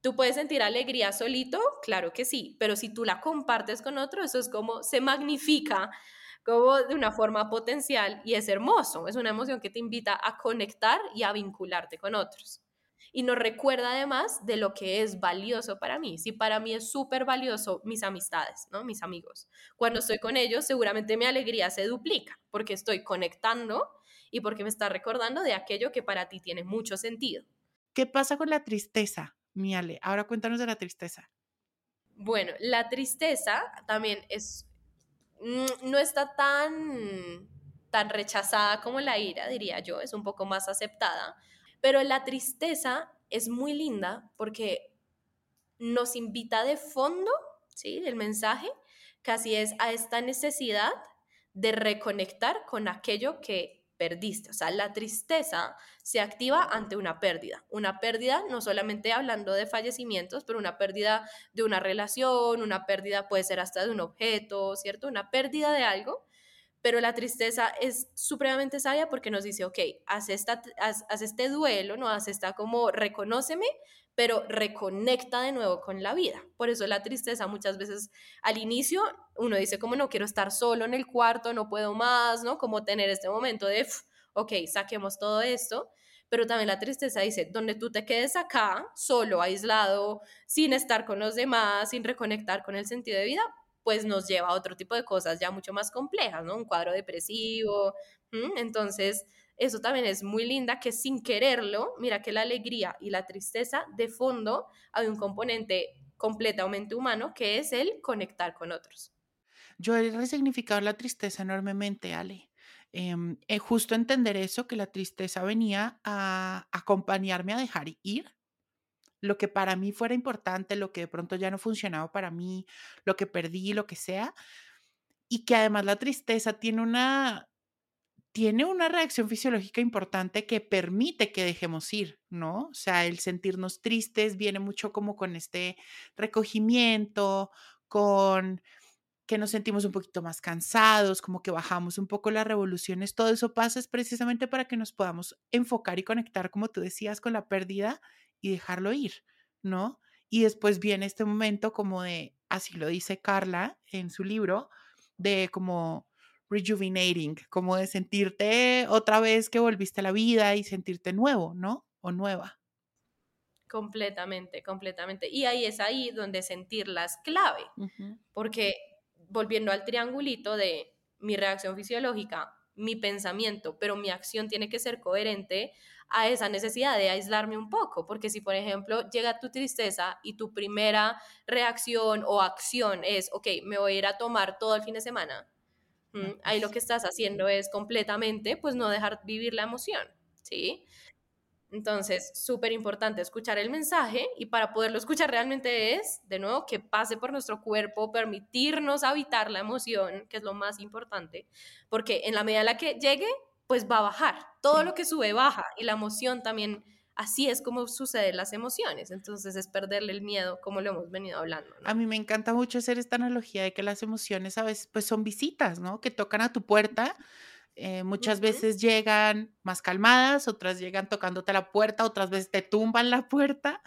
S3: ¿Tú puedes sentir alegría solito? Claro que sí, pero si tú la compartes con otro, eso es como se magnifica como de una forma potencial y es hermoso, es una emoción que te invita a conectar y a vincularte con otros. Y nos recuerda además de lo que es valioso para mí. Si para mí es súper valioso mis amistades, ¿no? Mis amigos. Cuando estoy con ellos, seguramente mi alegría se duplica porque estoy conectando y porque me está recordando de aquello que para ti tiene mucho sentido.
S2: ¿Qué pasa con la tristeza, Miale? Ahora cuéntanos de la tristeza.
S3: Bueno, la tristeza también es no está tan, tan rechazada como la ira, diría yo, es un poco más aceptada, pero la tristeza es muy linda porque nos invita de fondo, ¿sí? El mensaje casi es a esta necesidad de reconectar con aquello que perdiste. O sea, la tristeza se activa ante una pérdida. Una pérdida, no solamente hablando de fallecimientos, pero una pérdida de una relación, una pérdida puede ser hasta de un objeto, ¿cierto? Una pérdida de algo, Pero la tristeza es supremamente sabia porque nos dice, ok, haz, esta, haz, este duelo, ¿no? Haz esta como reconóceme, pero reconecta de nuevo con la vida. Por eso la tristeza muchas veces al inicio uno dice como no quiero estar solo en el cuarto, no puedo más, ¿no? Como tener este momento de, ok, saquemos todo esto, pero también la tristeza dice, donde tú te quedes acá, solo, aislado, sin estar con los demás, sin reconectar con el sentido de vida, pues nos lleva a otro tipo de cosas ya mucho más complejas, ¿no? Un cuadro depresivo. Entonces, eso también es muy linda, que sin quererlo, mira que la alegría y la tristeza de fondo hay un componente completamente humano que es el conectar con otros.
S2: Yo he resignificado la tristeza enormemente, Ale. Em, eh, justo entender eso, que la tristeza venía a acompañarme a dejar ir lo que para mí fuera importante, lo que de pronto ya no funcionaba para mí, lo que perdí, lo que sea, y que además la tristeza tiene una tiene una reacción fisiológica importante que permite que dejemos ir, ¿no? O sea, el sentirnos tristes viene mucho como con este recogimiento, con que nos sentimos un poquito más cansados, como que bajamos un poco las revoluciones, todo eso pasa es precisamente para que nos podamos enfocar y conectar, como tú decías, con la pérdida y dejarlo ir, ¿no? Y después viene este momento como de, así lo dice Carla en su libro, de como rejuvenating, como de sentirte otra vez que volviste a la vida y sentirte nuevo, ¿no? O nueva.
S3: Completamente, completamente. Y ahí es ahí donde sentirla es clave, porque volviendo al triangulito de mi reacción fisiológica, mi pensamiento, pero mi acción tiene que ser coherente a esa necesidad de aislarme un poco, porque si por ejemplo llega tu tristeza y tu primera reacción o acción es, ok, me voy a ir a tomar todo el fin de semana, ahí lo que estás haciendo es completamente, pues no dejar vivir la emoción, ¿sí? Entonces, súper importante escuchar el mensaje y para poderlo escuchar realmente es, de nuevo, que pase por nuestro cuerpo, permitirnos habitar la emoción, que es lo más importante, porque en la medida en la que llegue, pues va a bajar. Todo lo que sube baja y la emoción también así es como suceden las emociones. Entonces es perderle el miedo, como lo hemos venido hablando.
S2: A mí me encanta mucho hacer esta analogía de que las emociones a veces pues son visitas, ¿no? Que tocan a tu puerta. Eh, muchas veces llegan más calmadas, otras llegan tocándote la puerta, otras veces te tumban la puerta,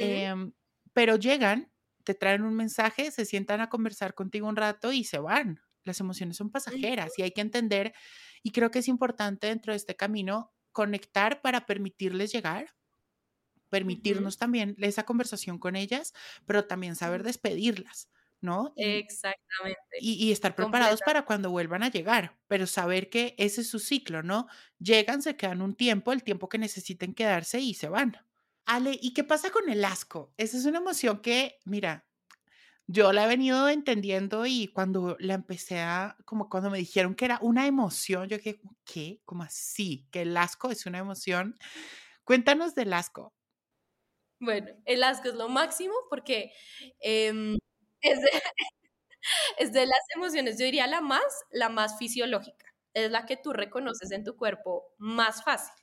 S2: em, pero llegan, te traen un mensaje, se sientan a conversar contigo un rato y se van. Las emociones son pasajeras y hay que entender, y creo que es importante dentro de este camino conectar para permitirles llegar, permitirnos también esa conversación con ellas, pero también saber despedirlas, ¿no?
S3: Exactamente.
S2: Y, estar preparados para cuando vuelvan a llegar, pero saber que ese es su ciclo, ¿no? Llegan, se quedan un tiempo, el tiempo que necesiten quedarse y se van. Ale, ¿y qué pasa con el asco? Esa es una emoción que, mira, yo la he venido entendiendo y cuando la empecé a, como cuando me dijeron que era una emoción, yo dije, ¿qué? ¿Cómo así? Que el asco es una emoción. Cuéntanos del asco.
S3: Bueno, el asco es lo máximo porque em, <laughs> es, de, es de las emociones, yo diría la más, la más fisiológica. Es la que tú reconoces en tu cuerpo más fácil.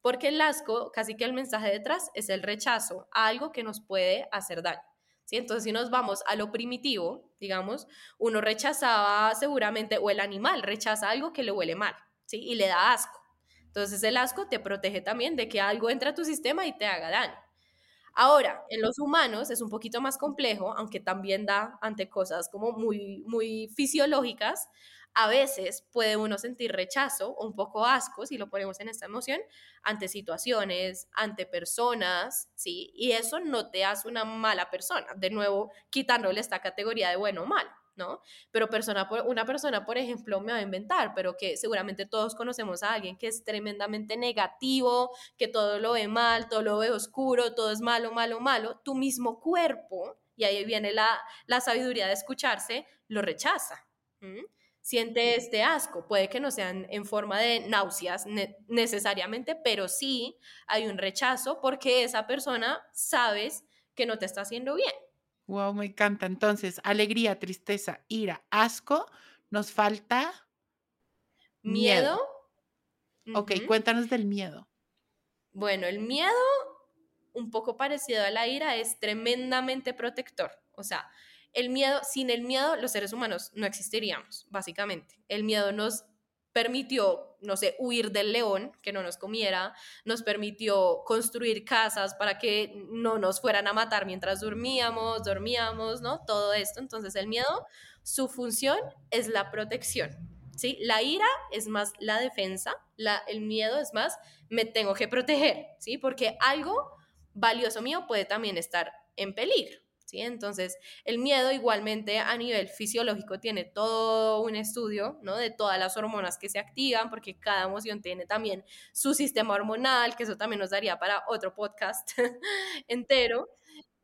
S3: Porque el asco, casi que el mensaje detrás, es el rechazo a algo que nos puede hacer daño. ¿Sí? Entonces, si nos vamos a lo primitivo, digamos, uno rechazaba seguramente, o el animal rechaza algo que le huele mal, ¿sí? Y le da asco. Entonces, el asco te protege también de que algo entre a tu sistema y te haga daño. Ahora, en los humanos es un poquito más complejo, aunque también da ante cosas como muy, muy fisiológicas, a veces puede uno sentir rechazo o un poco asco, si lo ponemos en esta emoción, ante situaciones, ante personas, ¿sí? Y eso no te hace una mala persona, de nuevo, quitándole esta categoría de bueno o malo. ¿no? Pero persona, una persona, por ejemplo, me va a inventar, pero que seguramente todos conocemos a alguien que es tremendamente negativo, que todo lo ve mal, todo lo ve oscuro, todo es malo, malo, malo, tu mismo cuerpo, y ahí viene la, la sabiduría de escucharse, lo rechaza siente este asco. Puede que no sean en forma de náuseas necesariamente, pero sí hay un rechazo porque esa persona sabes que no te está haciendo bien.
S2: Wow, me encanta. Entonces, alegría, tristeza, ira, asco, nos falta
S3: miedo.
S2: Ok, cuéntanos del miedo.
S3: Bueno, el miedo, un poco parecido a la ira, es tremendamente protector. O sea, El miedo, sin el miedo, los seres humanos no existiríamos, básicamente. El miedo nos permitió, no sé, huir del león, que no nos comiera, nos permitió construir casas para que no nos fueran a matar mientras dormíamos, dormíamos, ¿no? Todo esto. Entonces el miedo, su función es la protección, ¿sí? La ira es más la defensa, la, el miedo es más, me tengo que proteger, ¿sí? Porque algo valioso mío puede también estar en peligro. ¿Sí? Entonces, el miedo igualmente a nivel fisiológico tiene todo un estudio, ¿no? De todas las hormonas que se activan, porque cada emoción tiene también su sistema hormonal, que eso también nos daría para otro podcast <laughs> entero.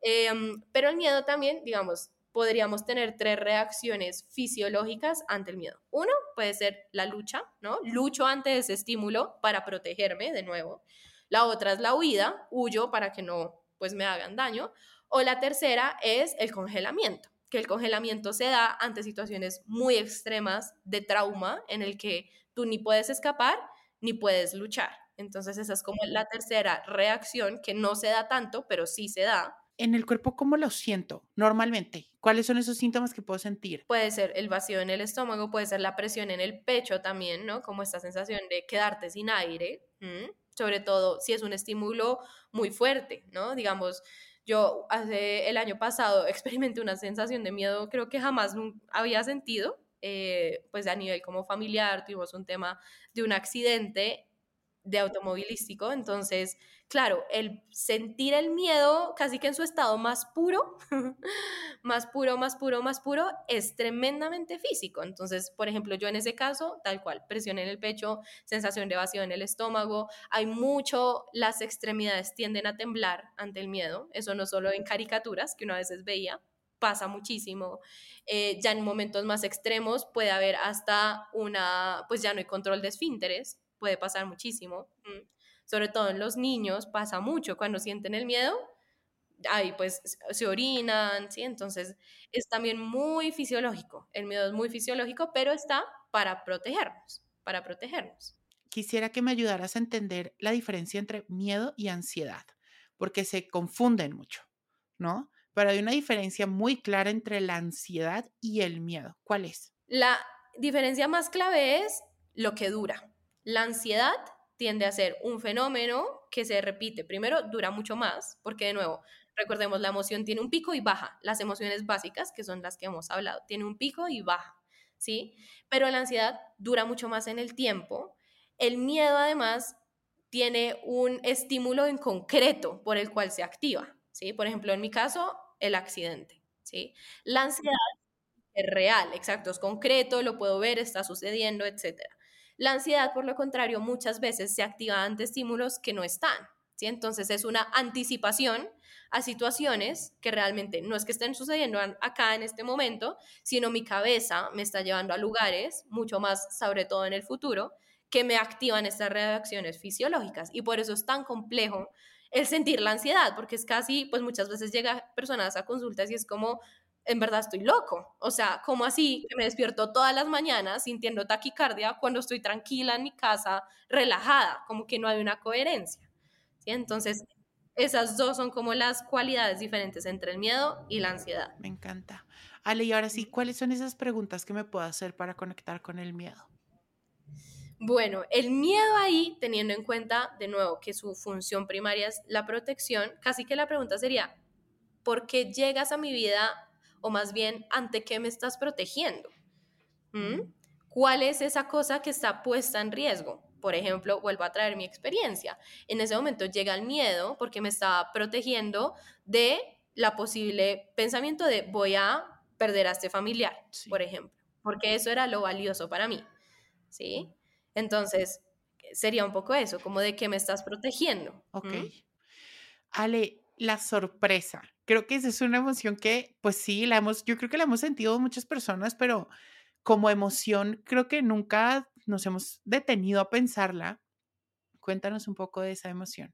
S3: Em, pero el miedo también, digamos, podríamos tener tres reacciones fisiológicas ante el miedo. Uno puede ser la lucha, ¿no? Lucho ante ese estímulo para protegerme de nuevo. La otra es la huida, huyo para que no pues me hagan daño. O la tercera es el congelamiento, que el congelamiento se da ante situaciones muy extremas de trauma en el que tú ni puedes escapar ni puedes luchar. Entonces esa es como la tercera reacción que no se da tanto, pero sí se da.
S2: En el cuerpo, ¿cómo lo siento normalmente? ¿Cuáles son esos síntomas que puedo sentir?
S3: Puede ser el vacío en el estómago, puede ser la presión en el pecho también, ¿no? Como esta sensación de quedarte sin aire, sobre todo si es un estímulo muy fuerte, ¿no? Digamos, yo hace el año pasado <laughs> experimenté una sensación de miedo, creo que jamás había sentido, eh, pues a nivel como familiar, tuvimos un tema de un accidente de automovilístico. Entonces, claro, el sentir el miedo casi que en su estado más puro, <laughs> más puro, más puro, más puro, es tremendamente físico. Entonces, por ejemplo, yo en ese caso, tal cual, presión en el pecho, sensación de vacío en el estómago, hay mucho, las extremidades tienden a temblar ante el miedo, eso no solo en caricaturas que uno a veces veía, pasa muchísimo. Eh, ya en momentos más extremos puede haber hasta una, pues ya no hay control de esfínteres, puede pasar muchísimo. Mm. Sobre todo en los niños pasa mucho cuando sienten el miedo, ahí pues se orinan, ¿sí? Entonces es también muy fisiológico, el miedo es muy fisiológico, pero está para protegernos, para protegernos.
S2: Quisiera que me ayudaras a entender la diferencia entre miedo y ansiedad, porque se confunden mucho, ¿no? Pero hay una diferencia muy clara entre la ansiedad y el miedo. ¿Cuál es?
S3: La diferencia más clave es lo que dura. La ansiedad tiende a ser un fenómeno que se repite. Primero, dura mucho más, porque de nuevo, recordemos, la emoción tiene un pico y baja. Las emociones básicas, que son las que hemos hablado, tiene un pico y baja, ¿sí? Pero la ansiedad dura mucho más en el tiempo. El miedo, además, tiene un estímulo en concreto por el cual se activa, ¿sí? Por ejemplo, en mi caso, el accidente, ¿sí? La ansiedad es real, exacto, es concreto, lo puedo ver, está sucediendo, etcétera. La ansiedad, por lo contrario, muchas veces se activa ante estímulos que no están. ¿sí? Entonces es una anticipación a situaciones que realmente no es que estén sucediendo acá en este momento, sino mi cabeza me está llevando a lugares, mucho más sobre todo en el futuro, que me activan estas reacciones fisiológicas. Y por eso es tan complejo el sentir la ansiedad, porque es casi, pues muchas veces llega personas a consultas y es como, en verdad estoy loco. O sea, ¿cómo así que me despierto todas las mañanas sintiendo taquicardia cuando estoy tranquila en mi casa, relajada? Como que no hay una coherencia. ¿sí? Entonces, esas dos son como las cualidades diferentes entre el miedo y la ansiedad.
S2: Me encanta. Ale, y ahora sí, ¿cuáles son esas preguntas que me puedo hacer para conectar con el miedo?
S3: Bueno, el miedo ahí, teniendo en cuenta de nuevo que su función primaria es la protección, casi que la pregunta sería, ¿por qué llegas a mi vida o más bien ante qué me estás protegiendo. ¿Mm? ¿Cuál es esa cosa que está puesta en riesgo? Por ejemplo, vuelvo a traer mi experiencia. En ese momento llega el miedo porque me estaba protegiendo de la posible pensamiento de voy a perder a este familiar, por ejemplo, porque eso era lo valioso para mí. ¿Sí? Entonces, sería un poco eso, como de que me estás protegiendo.
S2: Ok. ¿Mm? Ale, la sorpresa. Creo que esa es una emoción que, pues sí, la hemos, yo creo que la hemos sentido muchas personas, pero como emoción, creo que nunca nos hemos detenido a pensarla. Cuéntanos un poco de esa emoción.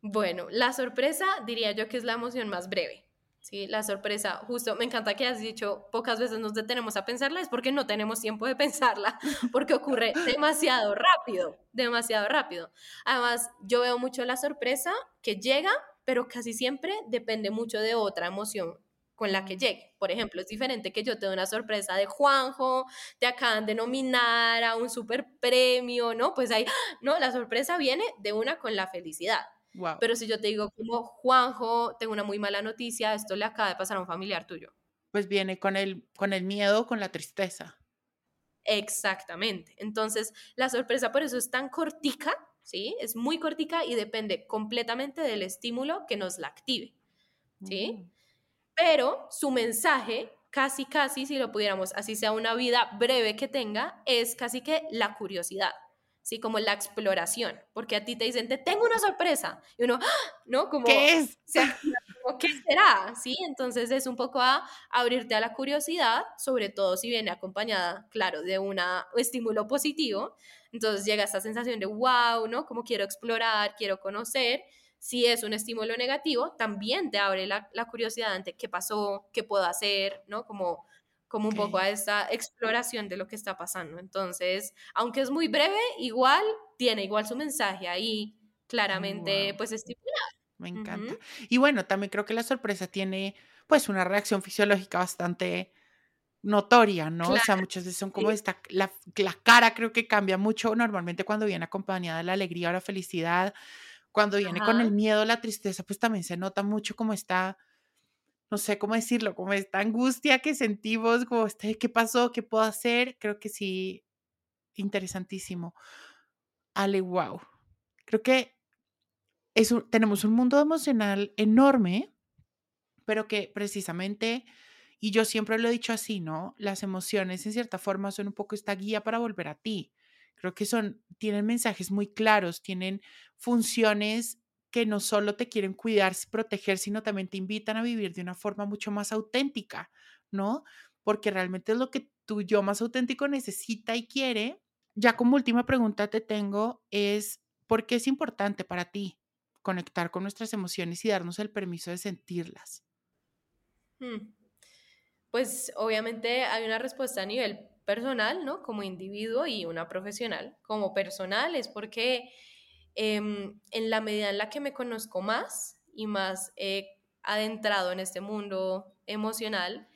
S3: Bueno, la sorpresa diría yo que es la emoción más breve. Sí, la sorpresa, justo, me encanta que has dicho, pocas veces nos detenemos a pensarla, es porque no tenemos tiempo de pensarla, <laughs> porque ocurre demasiado rápido, demasiado rápido. Además, yo veo mucho la sorpresa que llega pero casi siempre depende mucho de otra emoción con la que llegue. Por ejemplo, es diferente que yo te dé una sorpresa de Juanjo, te acaban de nominar a un super premio, ¿no? Pues ahí, <gasps> no, la sorpresa viene de una con la felicidad. Pero si yo te digo como Juanjo, tengo una muy mala noticia, esto le acaba de pasar a un familiar tuyo.
S2: Pues viene con el, con el miedo, con la tristeza.
S3: Exactamente. Entonces, la sorpresa por eso es tan cortica, ¿sí? Es muy cortica y depende completamente del estímulo que nos la active, ¿sí? Mm. Pero su mensaje, casi, casi, si lo pudiéramos, así sea una vida breve que tenga, es casi que la curiosidad. ¿sí? Como la exploración, porque a ti te dicen, te tengo una sorpresa, y uno, ¡ah! ¿no? Como,
S2: ¿Qué es?
S3: ¿Qué será? ¿Sí? Entonces es un poco a abrirte a la curiosidad, sobre todo si viene acompañada, claro, de un estímulo positivo, entonces llega esta sensación de, wow, ¿no? Como quiero explorar, quiero conocer, si es un estímulo negativo, también te abre la, la curiosidad ante qué pasó, qué puedo hacer, ¿no? Como como un poco a esta exploración de lo que está pasando. Entonces, aunque es muy breve, igual tiene igual su mensaje ahí claramente pues estipulado.
S2: Me encanta. Y bueno, también creo que la sorpresa tiene pues una reacción fisiológica bastante notoria, ¿no? o sea, muchas veces son como esta, la, la, cara creo que cambia mucho normalmente cuando viene acompañada de la alegría o la felicidad, cuando viene con el miedo, la tristeza, pues también se nota mucho como está no sé cómo decirlo, como esta angustia que sentimos, como este, ¿qué pasó? ¿Qué puedo hacer? Creo que sí, interesantísimo. Ale, wow. Creo que es tenemos un mundo emocional enorme, pero que precisamente, y yo siempre lo he dicho así, ¿no? Las emociones en cierta forma son un poco esta guía para volver a ti. Creo que son, tienen mensajes muy claros, tienen funciones que no solo te quieren cuidar, proteger, sino también te invitan a vivir de una forma mucho más auténtica, ¿no? Porque realmente es lo que tu yo más auténtico necesita y quiere. Ya como última pregunta te tengo es, ¿por qué es importante para ti conectar con nuestras emociones y darnos el permiso de sentirlas?
S3: Hmm. Pues obviamente hay una respuesta a nivel personal, ¿no? Como individuo y una profesional. Como personal es porque Em, en la medida en la que me conozco más y más he adentrado en este mundo emocional,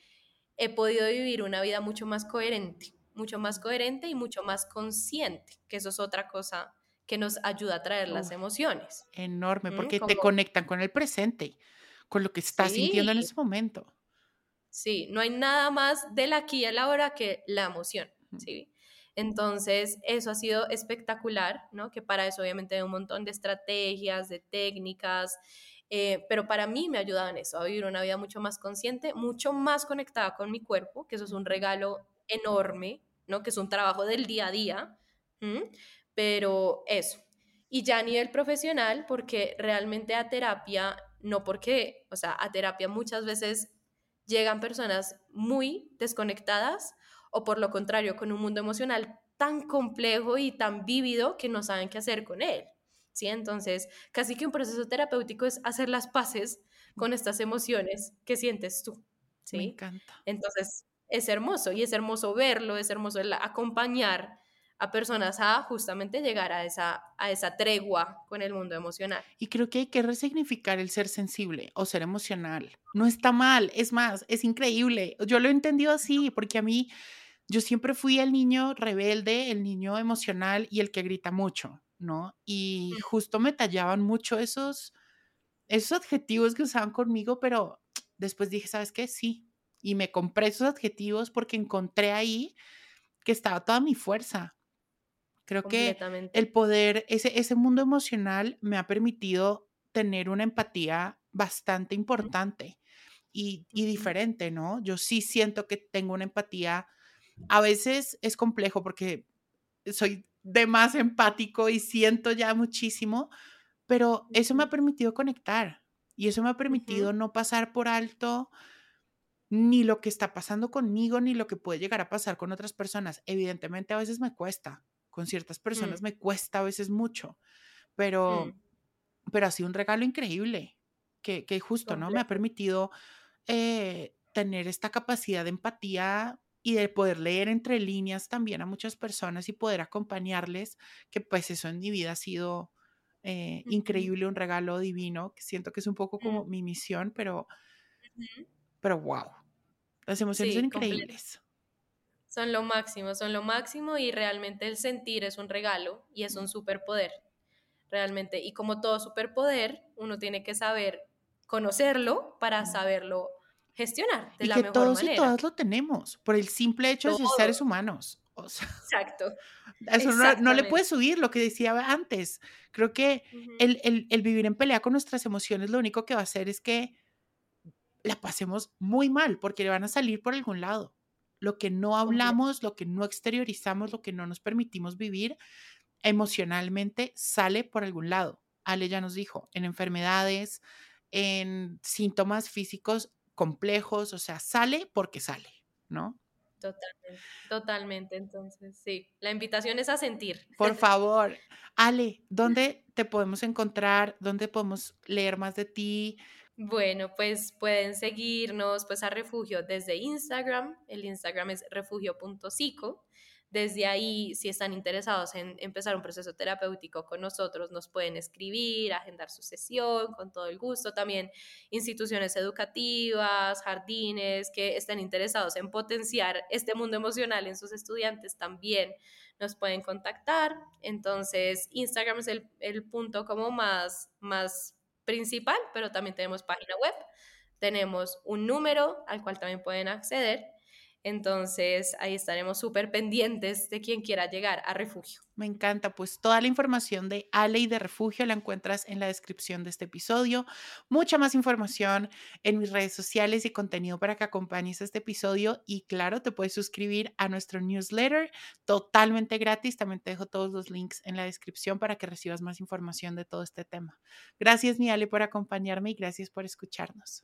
S3: he podido vivir una vida mucho más coherente, mucho más coherente y mucho más consciente, que eso es otra cosa que nos ayuda a traer las emociones.
S2: Enorme, porque te conectan con el presente, con lo que estás sintiendo en ese momento.
S3: Sí, no hay nada más del aquí a la hora que la emoción, ¿sí? Entonces, eso ha sido espectacular, ¿no? Que para eso obviamente hay un montón de estrategias, de técnicas, eh, pero para mí me ha ayudado en eso, a vivir una vida mucho más consciente, mucho más conectada con mi cuerpo, que eso es un regalo enorme, ¿no? Que es un trabajo del día a día, pero eso. Y ya a nivel profesional, porque realmente a terapia, no porque, o sea, a terapia muchas veces llegan personas muy desconectadas o por lo contrario, con un mundo emocional tan complejo y tan vívido que no saben qué hacer con él. ¿sí? Entonces, casi que un proceso terapéutico es hacer las paces con estas emociones que sientes tú. ¿sí?
S2: Me encanta.
S3: Entonces, es hermoso y es hermoso verlo, es hermoso acompañar a personas a justamente llegar a esa, a esa tregua con el mundo emocional.
S2: Y creo que hay que resignificar el ser sensible o ser emocional. No está mal, es más, es increíble. Yo lo he entendido así porque a mí, yo siempre fui el niño rebelde, el niño emocional y el que grita mucho, ¿no? Y justo me tallaban mucho esos, esos adjetivos que usaban conmigo, pero después dije, ¿sabes qué? Sí. Y me compré esos adjetivos porque encontré ahí que estaba toda mi fuerza Creo que el poder, ese, ese mundo emocional me ha permitido tener una empatía bastante importante y, y, diferente, ¿no? Yo sí siento que tengo una empatía, a veces es complejo porque soy de más empático y siento ya muchísimo, pero eso me ha permitido conectar y eso me ha permitido no pasar por alto ni lo que está pasando conmigo, ni lo que puede llegar a pasar con otras personas. Evidentemente a veces me cuesta, con ciertas mm. personas me cuesta a veces mucho, pero, mm. pero ha sido un regalo increíble, que, que justo, ¿no? Me ha permitido eh, tener esta capacidad de empatía y de poder leer entre líneas también a muchas personas y poder acompañarles, que pues eso en mi vida ha sido eh, increíble, un regalo divino, que siento que es un poco como mm. mi misión, pero, pero wow, las emociones
S3: Sí,
S2: son increíbles.
S3: Son lo máximo, son lo máximo y realmente el sentir es un regalo y es un superpoder, realmente. Y como todo superpoder, uno tiene que saber conocerlo para saberlo gestionar de
S2: Y
S3: la
S2: que
S3: mejor
S2: todos y
S3: manera.
S2: todas lo tenemos, por el simple hecho de ser seres humanos. O sea,
S3: Exacto. <laughs>
S2: eso no, no le puedes subir lo que decía antes. Creo que
S3: Ujú.
S2: el, el- el vivir en pelea con nuestras emociones lo único que va a hacer es que la pasemos muy mal porque le van a salir por algún lado. Lo que no hablamos, lo que no exteriorizamos, lo que no nos permitimos vivir emocionalmente sale por algún lado. Ale ya nos dijo, en enfermedades, en síntomas físicos complejos, o sea, sale porque sale, ¿no?
S3: Totalmente, totalmente. Entonces, sí, la invitación es a sentir.
S2: Por <laughs> favor, Ale, ¿dónde te podemos encontrar? ¿Dónde podemos leer más de ti?
S3: Bueno, pues pueden seguirnos pues a Refugio desde Instagram. El Instagram es refugio.psico. Desde ahí, si están interesados en empezar un proceso terapéutico con nosotros, nos pueden escribir, agendar su sesión con todo el gusto. También instituciones educativas, jardines que estén interesados en potenciar este mundo emocional en sus estudiantes también nos pueden contactar. Entonces, Instagram es el, el punto como más, más principal, pero también tenemos página web, tenemos un número al cual también pueden acceder. Entonces, ahí estaremos súper pendientes de quien quiera llegar a refugio.
S2: Me encanta, pues toda la información de Ale y de Refugio la encuentras en la descripción de este episodio. Mucha más información en mis redes sociales y contenido para que acompañes este episodio. Y claro, te puedes suscribir a nuestro newsletter totalmente gratis. También te dejo todos los links en la descripción para que recibas más información de todo este tema. Gracias, mi Ale, por acompañarme y gracias por escucharnos.